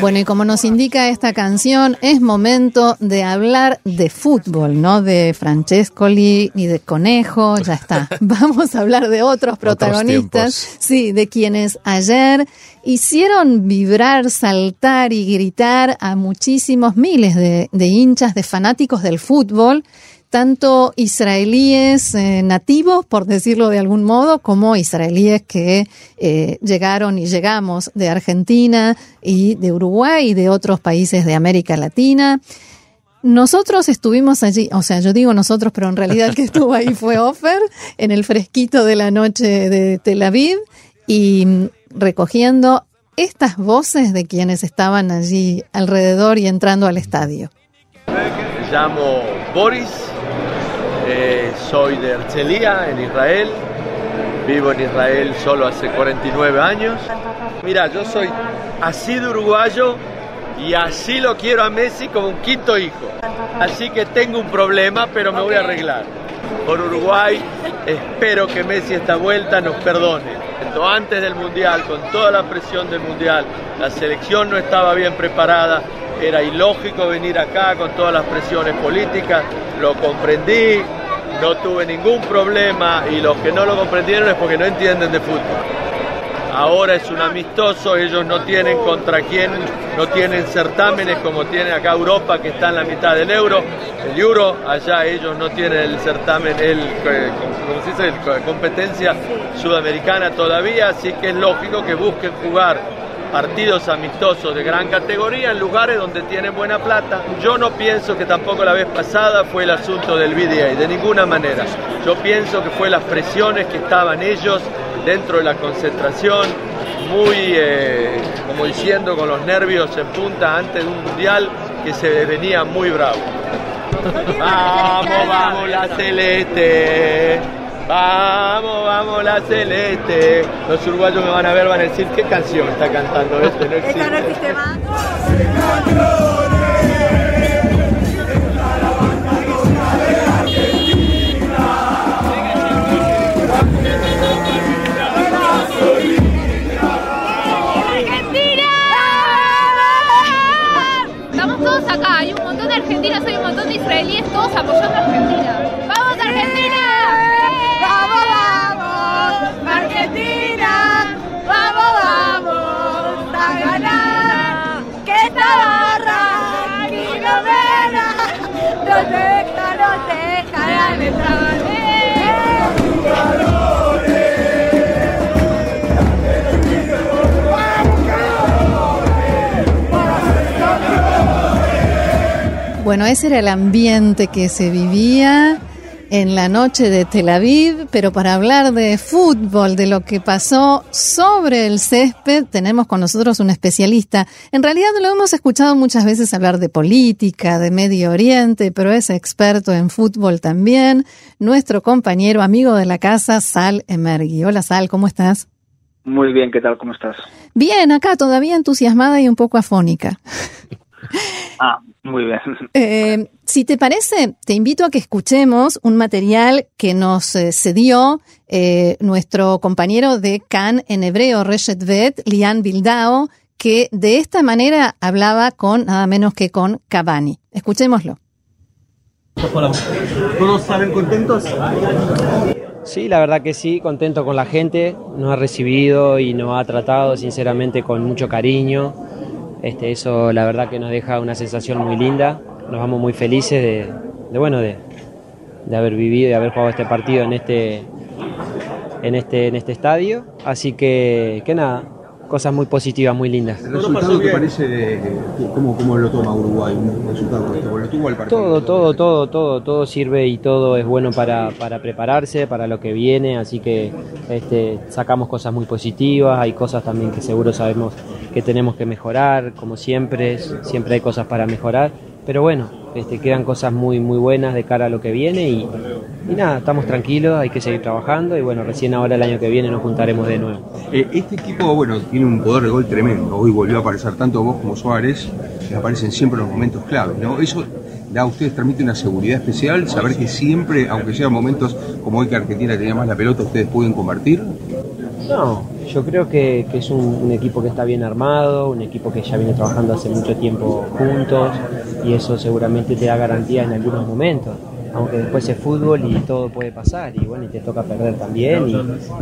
Bueno, y como nos indica esta canción, es momento de hablar de fútbol, no de Francescoli ni de Conejo, ya está. Vamos a hablar de otros protagonistas, sí, de quienes ayer hicieron vibrar, saltar y gritar a muchísimos miles de, de hinchas, de fanáticos del fútbol tanto israelíes eh, nativos, por decirlo de algún modo, como israelíes que eh, llegaron y llegamos de Argentina y de Uruguay y de otros países de América Latina. Nosotros estuvimos allí, o sea, yo digo nosotros, pero en realidad el que estuvo ahí fue Ofer, en el fresquito de la noche de Tel Aviv, y recogiendo estas voces de quienes estaban allí alrededor y entrando al estadio. Me llamo Boris, eh, soy de Herzliya, en Israel. Vivo en Israel solo hace 49 años. Mira, yo soy así de uruguayo y así lo quiero a Messi como un quinto hijo. Así que tengo un problema, pero me voy a arreglar. Por Uruguay, espero que Messi esta vuelta nos perdone. Antes del Mundial, con toda la presión del Mundial, la selección no estaba bien preparada, era ilógico venir acá con todas las presiones políticas, lo comprendí, no tuve ningún problema y los que no lo comprendieron es porque no entienden de fútbol. Ahora es un amistoso, ellos no tienen contra quién, no tienen certámenes como tiene acá Europa que está en la mitad del euro, el euro, allá ellos no tienen el certamen, el, como se dice, competencia sudamericana todavía, así que es lógico que busquen jugar partidos amistosos de gran categoría en lugares donde tienen buena plata. Yo no pienso que tampoco la vez pasada fue el asunto del VDA, de ninguna manera. Yo pienso que fue las presiones que estaban ellos dentro de la concentración, muy, eh, como diciendo, con los nervios en punta antes de un mundial que se venía muy bravo. vamos, vamos, la celeste. Vamos, vamos la celeste. Los uruguayos me van a ver, van a decir qué canción está cantando este, no existe. no existe más. Estamos todos acá, hay un montón de argentinos, hay un montón de israelíes, todos apoyando a Argentina. Bueno, ese era el ambiente que se vivía en la noche de Tel Aviv, pero para hablar de fútbol, de lo que pasó sobre el césped, tenemos con nosotros un especialista. En realidad lo hemos escuchado muchas veces hablar de política, de Medio Oriente, pero es experto en fútbol también, nuestro compañero, amigo de la casa, Sal Emergui. Hola Sal, ¿cómo estás? Muy bien, ¿qué tal? ¿Cómo estás? Bien, acá todavía entusiasmada y un poco afónica. Ah, muy bien. Eh, si te parece, te invito a que escuchemos un material que nos eh, cedió eh, nuestro compañero de Can en hebreo, Reshet Vet, Lian Bildao, que de esta manera hablaba con nada menos que con Cavani. Escuchémoslo. ¿Todos salen contentos? Sí, la verdad que sí, contento con la gente, nos ha recibido y nos ha tratado sinceramente con mucho cariño. Este, eso la verdad que nos deja una sensación muy linda, nos vamos muy felices de, bueno, de, haber vivido y haber jugado este partido en este, en este, en este estadio. Así que, que nada, cosas muy positivas, muy lindas. ¿El resultado que parece, cómo, cómo, lo toma Uruguay? Un resultado ¿Lo tuvo el partido? Todo, todo, todo, todo, todo sirve y todo es bueno para, para prepararse, para lo que viene, así que este, sacamos cosas muy positivas, hay cosas también que seguro sabemos que tenemos que mejorar, como siempre, siempre hay cosas para mejorar, pero bueno, este, quedan cosas muy, muy buenas de cara a lo que viene y, nada, estamos tranquilos, hay que seguir trabajando y bueno, recién ahora el año que viene nos juntaremos de nuevo. Eh, este equipo, bueno, tiene un poder de gol tremendo, hoy volvió a aparecer tanto vos como Suárez, aparecen siempre en los momentos clave, ¿no? Eso da a ustedes, transmite una seguridad especial, saber que siempre, aunque sean momentos como hoy que Argentina tenía más la pelota, ustedes pueden convertir. No, yo creo que, que es un, equipo que está bien armado, un equipo que ya viene trabajando hace mucho tiempo juntos y eso seguramente te da garantía en algunos momentos aunque después es fútbol y todo puede pasar y bueno, y te toca perder también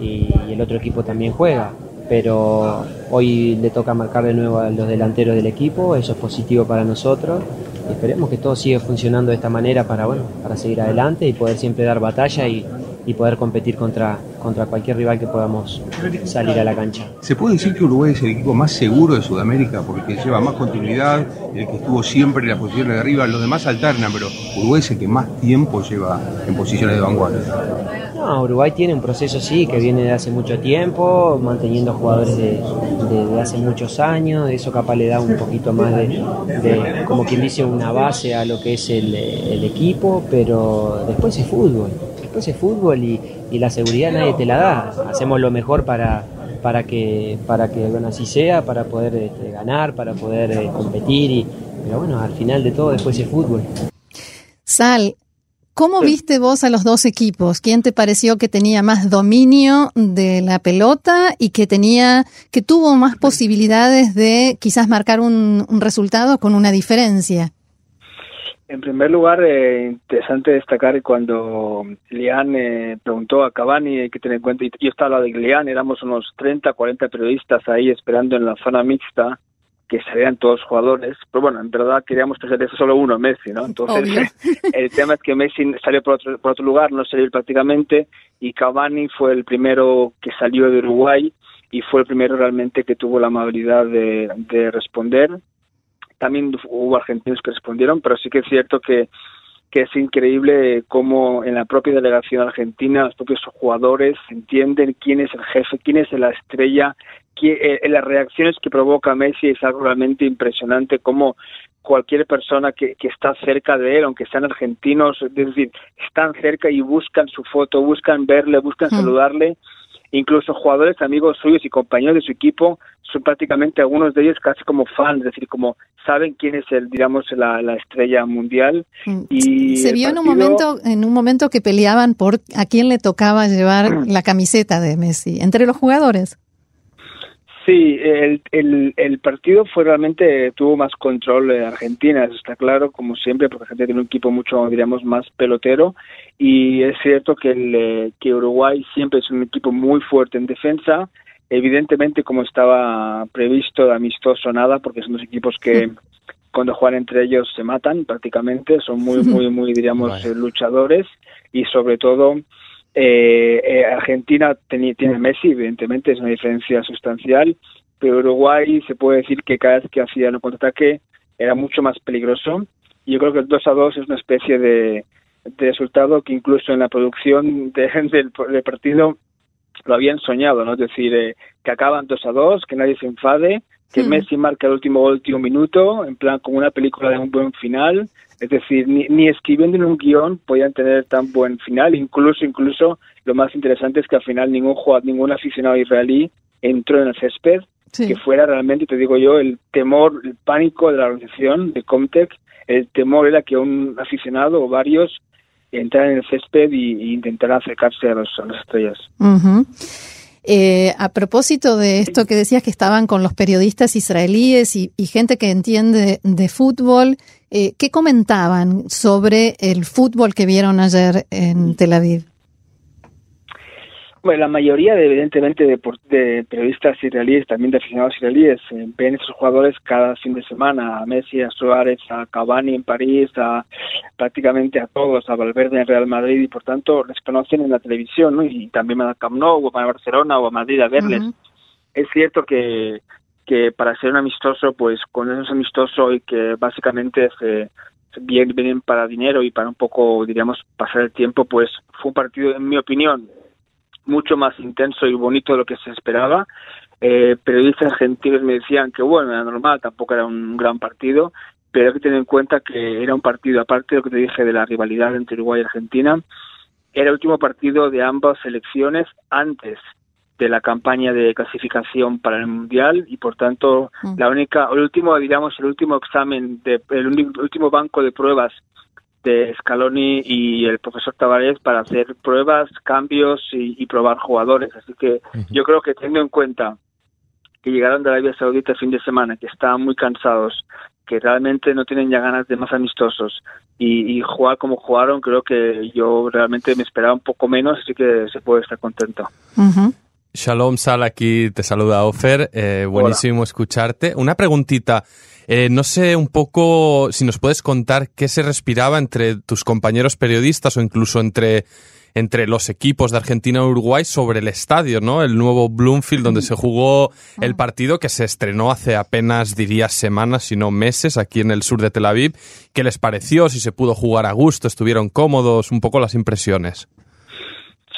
y, el otro equipo también juega. Pero hoy le toca marcar de nuevo a los delanteros del equipo, eso es positivo para nosotros. Esperemos que todo siga funcionando de esta manera para, bueno, para seguir adelante y poder siempre dar batalla y, y poder competir contra, contra cualquier rival que podamos salir a la cancha. ¿Se puede decir que Uruguay es el equipo más seguro de Sudamérica porque lleva más continuidad, el que estuvo siempre en las posiciones de arriba, los demás alternan, pero Uruguay es el que más tiempo lleva en posiciones de vanguardia? No, Uruguay tiene un proceso sí que viene de hace mucho tiempo, manteniendo jugadores de, de, de hace muchos años, eso capaz le da un poquito más de, de, como quien dice, una base a lo que es el, el equipo, pero después es fútbol, después es fútbol y, y la seguridad nadie te la da, hacemos lo mejor para, para que, para que bueno, así sea, para poder este, ganar, para poder eh, competir, y, pero bueno, al final de todo después es fútbol. Sal, ¿Cómo viste vos a los dos equipos? ¿Quién te pareció que tenía más dominio de la pelota y que tenía, que tuvo más posibilidades de quizás marcar un, un resultado con una diferencia? En primer lugar, eh, interesante destacar cuando Lian eh, preguntó a Cavani, hay que tener en cuenta, yo estaba de Lian, éramos unos 30, 40 periodistas ahí esperando en la zona mixta, que salieran todos jugadores, pero bueno, en verdad queríamos presentar solo uno, Messi, ¿no? Entonces, el tema es que Messi salió por otro, por otro lugar, no salió prácticamente, y Cavani fue el primero que salió de Uruguay y fue el primero realmente que tuvo la amabilidad de, de responder. También hubo argentinos que respondieron, pero sí que es cierto que que es increíble cómo en la propia delegación argentina los propios jugadores entienden quién es el jefe, quién es la estrella, quién, eh, las reacciones que provoca Messi es algo realmente impresionante, como cualquier persona que, que, está cerca de él, aunque sean argentinos, es decir, están cerca y buscan su foto, buscan verle, buscan mm. saludarle incluso jugadores, amigos suyos y compañeros de su equipo son prácticamente algunos de ellos casi como fans, es decir, como saben quién es el, digamos, la, la estrella mundial. Y se vio partido... en un momento, en un momento que peleaban por a quién le tocaba llevar la camiseta de Messi entre los jugadores. Sí, el, el, el, partido fue realmente, tuvo más control de Argentina, eso está claro, como siempre, porque Argentina tiene un equipo mucho, diríamos, más pelotero, y es cierto que, el, que Uruguay siempre es un equipo muy fuerte en defensa, evidentemente como estaba previsto, amistoso nada, porque son dos equipos que cuando juegan entre ellos se matan prácticamente, son muy, muy, muy, diríamos, luchadores, y sobre todo eh, eh, Argentina tiene, Messi, evidentemente es una diferencia sustancial, pero Uruguay se puede decir que cada vez que hacía el contraataque era mucho más peligroso. Y yo creo que el 2 a 2 es una especie de, de resultado que incluso en la producción de, del, del, partido lo habían soñado, ¿no? Es decir, eh, que acaban 2 a 2, que nadie se enfade, que mm. Messi marca el último último minuto, en plan como una película de un buen final, es decir, ni, ni escribiendo en un guion podían tener tan buen final, incluso, incluso lo más interesante es que al final ningún jugador, ningún aficionado israelí entró en el césped, sí. que fuera realmente, te digo yo, el temor, el pánico de la organización de Comtec, el temor era que un aficionado o varios entraran en el césped y, y intentaran acercarse a, los, a las estrellas. Uh -huh. Eh, a propósito de esto que decías que estaban con los periodistas israelíes y, y gente que entiende de fútbol, eh, ¿qué comentaban sobre el fútbol que vieron ayer en Tel Aviv? Bueno, la mayoría, de, evidentemente, de, de, periodistas israelíes, también de aficionados israelíes, eh, ven a esos jugadores cada fin de semana, a Messi, a Suárez, a Cavani en París, a prácticamente a todos, a Valverde en Real Madrid, y por tanto les conocen en la televisión, ¿no? Y también van a Camp Nou, o van a Barcelona, o a Madrid a verles. Uh -huh. Es cierto que, que para ser un amistoso, pues con eso es amistoso y que básicamente se bien, vienen para dinero y para un poco, diríamos, pasar el tiempo, pues fue un partido, en mi opinión, mucho más intenso y bonito de lo que se esperaba. Eh, periodistas argentinos me decían que bueno, era normal, tampoco era un gran partido, pero hay que tener en cuenta que era un partido, aparte de lo que te dije de la rivalidad entre Uruguay y Argentina, era el último partido de ambas selecciones antes de la campaña de clasificación para el mundial y por tanto Mm. la única el último digamos el último examen de el último banco de pruebas de Scaloni y el profesor Tavares para hacer pruebas cambios y, y probar jugadores. Así que yo creo que teniendo en cuenta que llegaron de Arabia Saudita el fin de semana que estaban muy cansados que realmente no tienen ya ganas de más amistosos y, y jugar como jugaron creo que yo realmente me esperaba un poco menos así que se puede estar contento. Ujú. Shalom Sal, aquí te saluda Ofer, eh, buenísimo escucharte. Una preguntita, eh, no sé un poco si nos puedes contar qué se respiraba entre tus compañeros periodistas o incluso entre, entre los equipos de Argentina y Uruguay sobre el estadio, ¿no? El nuevo Bloomfield donde se jugó el partido que se estrenó hace apenas, diría, semanas, si no meses, aquí en el sur de Tel Aviv. ¿Qué les pareció? Si se pudo jugar a gusto, estuvieron cómodos, un poco las impresiones.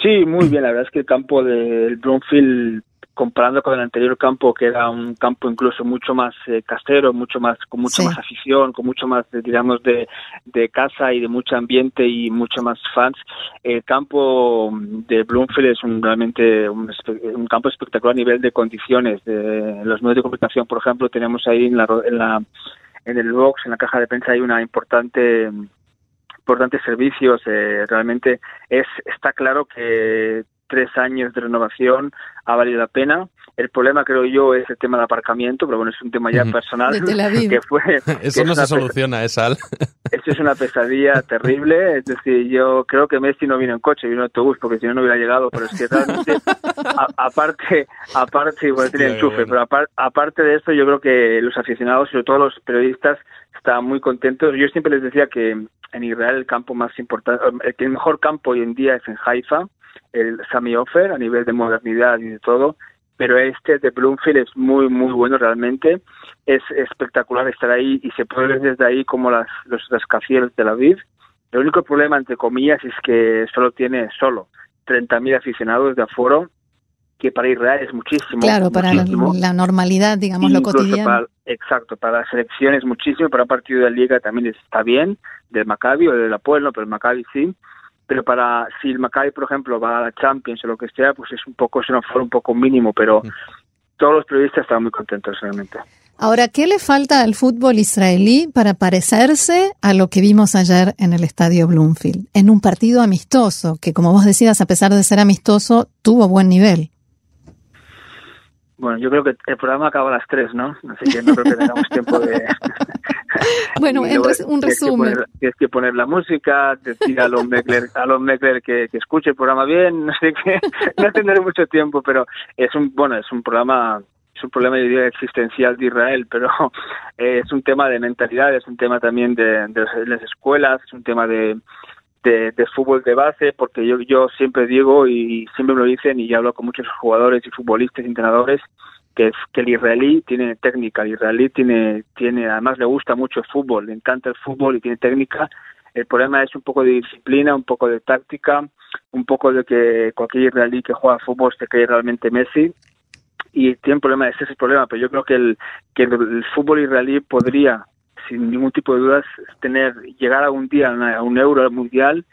Sí, muy bien. La verdad es que el campo del Bloomfield, comparando con el anterior campo, que era un campo incluso mucho más eh, casero, mucho más con mucha Sí. más afición, con mucho más, eh, digamos, de, de casa y de mucho ambiente y mucho más fans, el campo de Bloomfield es un, realmente un, un campo espectacular a nivel de condiciones. De, los medios de comunicación, por ejemplo, tenemos ahí en la, en la en el box, en la caja de prensa, hay una importante importantes servicios. eh, realmente es está claro que tres años de renovación ha valido la pena. El problema, creo yo, es el tema del aparcamiento, pero bueno, es un tema ya personal. De Tel Aviv. Que fue, Eso que es no una se soluciona, ¿eh, Sal? Esto es una pesadilla terrible. Es decir, yo creo que Messi no vino en coche, vino en autobús, porque si no, no hubiera llegado. Pero es que realmente, a- aparte, aparte, igual tiene Hostia, enchufe, bueno. pero apar- aparte de esto, yo creo que los aficionados, sobre todo los periodistas, estaban muy contentos. Yo siempre les decía que en Israel el campo más importante, el mejor campo hoy en día es en Haifa, el Sami Ofer, a nivel de modernidad y de todo. Pero este de Bloomfield es muy, muy bueno realmente. Es espectacular estar ahí y se puede ver desde ahí como las, los rascacielos de Tel Aviv. El único problema, entre comillas, es que solo tiene solo 30.000 aficionados de aforo, que para Israel es muchísimo. Claro, para la, muchísimo. la normalidad, digamos, lo cotidiano. para- exacto, para la selección es muchísimo, para un partido de liga también está bien, del Maccabi o del Apoel, no, pero el Maccabi sí. Pero para, si el Maccabi, por ejemplo, va a la Champions o lo que sea, pues es un poco, es un aforo un poco mínimo, pero todos los periodistas estaban muy contentos realmente. Ahora, ¿qué le falta al fútbol israelí para parecerse a lo que vimos ayer en el estadio Bloomfield? En un partido amistoso, que como vos decías, a pesar de ser amistoso, tuvo buen nivel. Bueno, yo creo que el programa acaba a las 3, ¿no? Así que no creo que tengamos tiempo de... Bueno, en res- un tienes que resumen. poner- Tienes que poner la música, decir a Alon Meckler, a Alon Meckler que, que escuche el programa bien, no sé qué, no tendré mucho tiempo, pero es un, bueno, es un programa, es un problema, yo existencial de Israel, pero eh, es un tema de mentalidad, es un tema también de, de las escuelas, es un tema de, de, fútbol de base, porque yo, yo siempre digo y siempre me lo dicen y hablo con muchos jugadores y futbolistas y entrenadores que el israelí tiene técnica, el israelí tiene, tiene, además le gusta mucho el fútbol, le encanta el fútbol y tiene técnica. El problema es un poco de disciplina, un poco de táctica, un poco de que cualquier israelí que juega fútbol se cree realmente Messi y tiene un problema, ese es el problema, pero yo creo que el, que el fútbol israelí podría, sin ningún tipo de dudas, tener, llegar algún día a, un euro mundial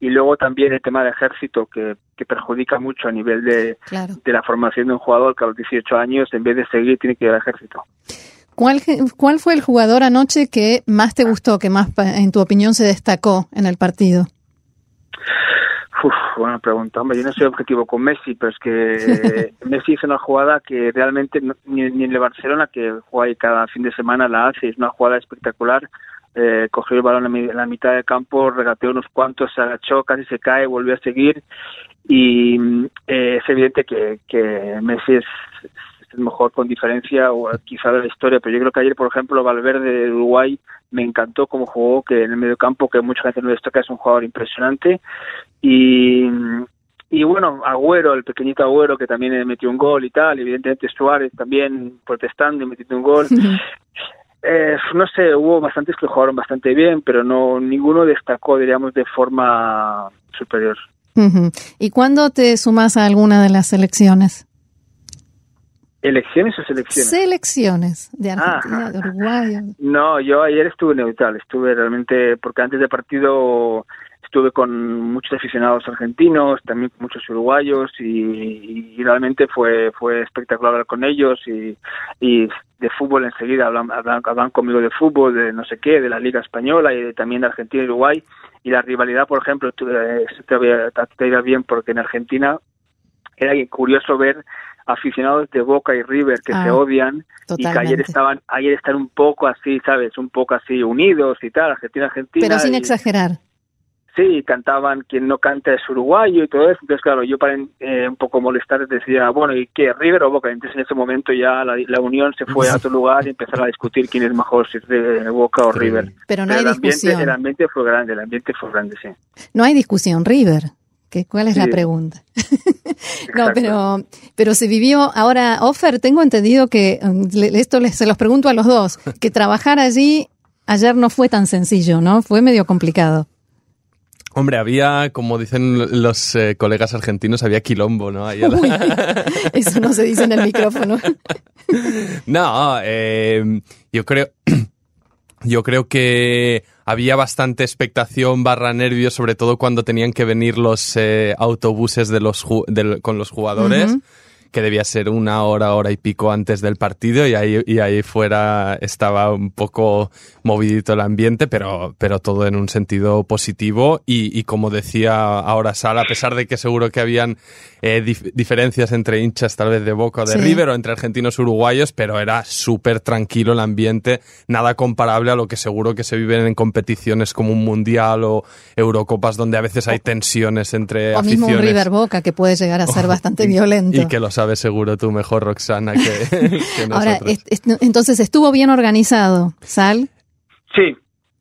y luego también el tema del ejército que, que perjudica mucho a nivel de, Claro. de la formación de un jugador que a los 18 años, en vez de seguir, tiene que ir al ejército. ¿Cuál, ¿Cuál fue el jugador anoche que más te gustó, que más, en tu opinión, se destacó en el partido? Uf, buena pregunta. Hombre, yo no soy objetivo con Messi, pero es que Messi hizo una jugada que realmente no- ni, ni en el Barcelona, que juega ahí cada fin de semana, la hace. Es una jugada espectacular. Eh, cogió el balón en la mitad del campo, regateó unos cuantos, se agachó, casi se cae, volvió a seguir. Y eh, es evidente que, que Messi es, es el mejor con diferencia, o quizá de la historia. Pero yo creo que ayer, por ejemplo, Valverde de Uruguay me encantó cómo jugó, que en el medio campo, que mucha gente no destaca, es un jugador impresionante. Y, y bueno, Agüero, el pequeñito Agüero que también metió un gol y tal, evidentemente Suárez también protestando y metiendo un gol. Eh, no sé, hubo bastantes que jugaron bastante bien, pero no ninguno destacó, diríamos, de forma superior. ¿Y cuándo te sumas a alguna de las selecciones? ¿Elecciones o selecciones? Selecciones de Argentina, Ajá. de Uruguay. No, yo ayer estuve neutral, estuve realmente, porque antes del partido estuve con muchos aficionados argentinos, también con muchos uruguayos y, realmente fue fue espectacular hablar con ellos y, y de fútbol enseguida hablan, hablan, conmigo de fútbol, de no sé qué, de la Liga Española y también de Argentina y Uruguay y la rivalidad, por ejemplo, te, te, te irá bien porque en Argentina era curioso ver aficionados de Boca y River que se ah, odian y que ayer estaban ayer están un poco así, ¿sabes? Un poco así unidos y tal, Argentina Argentina. Pero sin exagerar. Sí, cantaban quien no canta es uruguayo y todo eso. Entonces, claro, yo para eh, un poco molestar decía, bueno, ¿y qué? ¿River o Boca? Entonces, en ese momento ya la, unión se fue a otro lugar y empezaron a discutir quién es mejor, si es de Boca o River. Pero no hay discusión. el ambiente fue grande, el ambiente fue grande, sí. No hay discusión, River. ¿Cuál es la pregunta? no, pero, pero se vivió. Ahora, Offer, tengo entendido que, um, esto les, se los pregunto a los dos, que trabajar allí ayer no fue tan sencillo, ¿no? Fue medio complicado. Hombre, había, como dicen los eh, colegas argentinos, había quilombo, ¿no? eso no se dice en el micrófono. no, eh, yo creo, yo creo que había bastante expectación barra nervios, sobre todo cuando tenían que venir los eh, autobuses de los con los jugadores que debía ser una hora, hora y pico antes del partido y ahí, y ahí fuera estaba un poco movidito el ambiente, pero, pero todo en un sentido positivo y, y como decía ahora Sal, a pesar de que seguro que habían eh, diferencias entre hinchas tal vez de Boca o de River o entre argentinos y uruguayos, pero era súper tranquilo el ambiente, nada comparable a lo que seguro que se viven en competiciones como un Mundial o Eurocopas donde a veces hay tensiones entre o aficiones. mismo un River Boca que puede llegar a ser bastante violento. Y que los sabes seguro tú mejor, Roxana, que, Ahora, entonces estuvo bien organizado, Sal. Sí,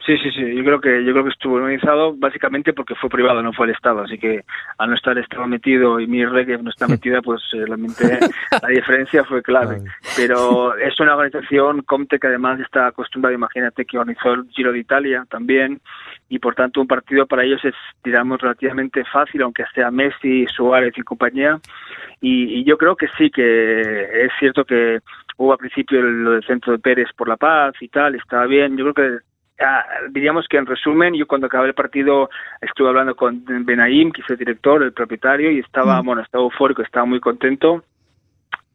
Sí, sí, sí. Yo creo que yo creo que estuvo organizado básicamente porque fue privado, no fue el Estado. Así que al no estar Estado metido y mi reggae no está metida, pues eh, realmente la diferencia fue clave. Pero es una organización Comte que además está acostumbrada. Imagínate que organizó el Giro de Italia también y por tanto un partido para ellos es, digamos, relativamente fácil, aunque sea Messi, Suárez y compañía. Y, y yo creo que sí, que es cierto que hubo al principio lo del centro de Pérez por la paz y tal, estaba bien. Yo creo que Ah, diríamos que en resumen, yo cuando acabé el partido estuve hablando con Benaim, que es el director, el propietario, y estaba, mm. bueno, estaba eufórico, estaba muy contento.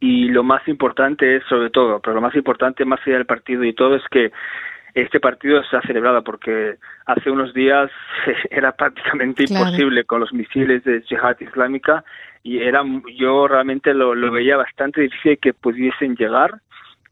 Y lo más importante es, sobre todo, pero lo más importante más allá del partido y todo, es que este partido se ha celebrado porque hace unos días era prácticamente imposible con los misiles de Jihad Islámica y era yo realmente lo, veía bastante difícil que pudiesen llegar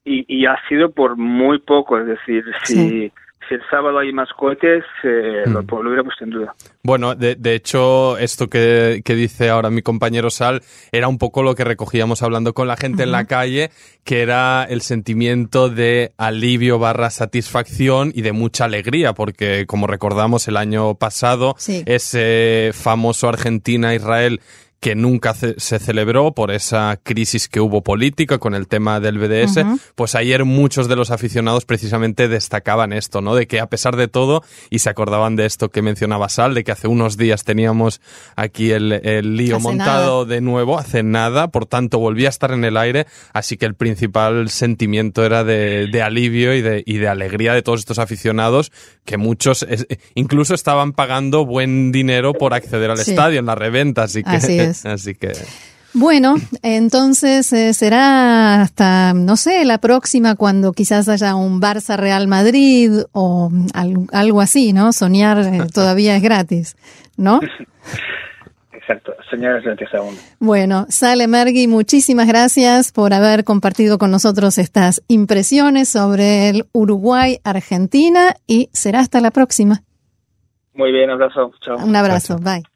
y, y ha sido por muy poco, es decir, si si el sábado hay más cohetes, eh, lo, mm. lo, hubiera puesto en duda. Bueno, de, de hecho, esto que, que, dice ahora mi compañero Sal era un poco lo que recogíamos hablando con la gente en la calle, que era el sentimiento de alivio barra satisfacción y de mucha alegría, porque como recordamos el año pasado, ese famoso Argentina-Israel que nunca se celebró por esa crisis que hubo política con el tema del BDS, pues ayer muchos de los aficionados precisamente destacaban esto, ¿no? De que a pesar de todo, y se acordaban de esto que mencionaba Sal, de que hace unos días teníamos aquí el, el lío montado de nuevo, hace nada, por tanto volvía a estar en el aire, así que el principal sentimiento era de, de alivio y de, y de alegría de todos estos aficionados, que muchos incluso estaban pagando buen dinero por acceder al estadio en la reventa, así que... Así que. Bueno, entonces eh, será hasta, no sé, la próxima cuando quizás haya un Barça Real Madrid o algo, así, ¿no? Soñar eh, todavía es gratis, ¿no? Exacto, soñar es gratis aún. Bueno, Sale Mergui, muchísimas gracias por haber compartido con nosotros estas impresiones sobre el Uruguay-Argentina y será hasta la próxima. Muy bien, abrazo. Chao. Un abrazo, bye.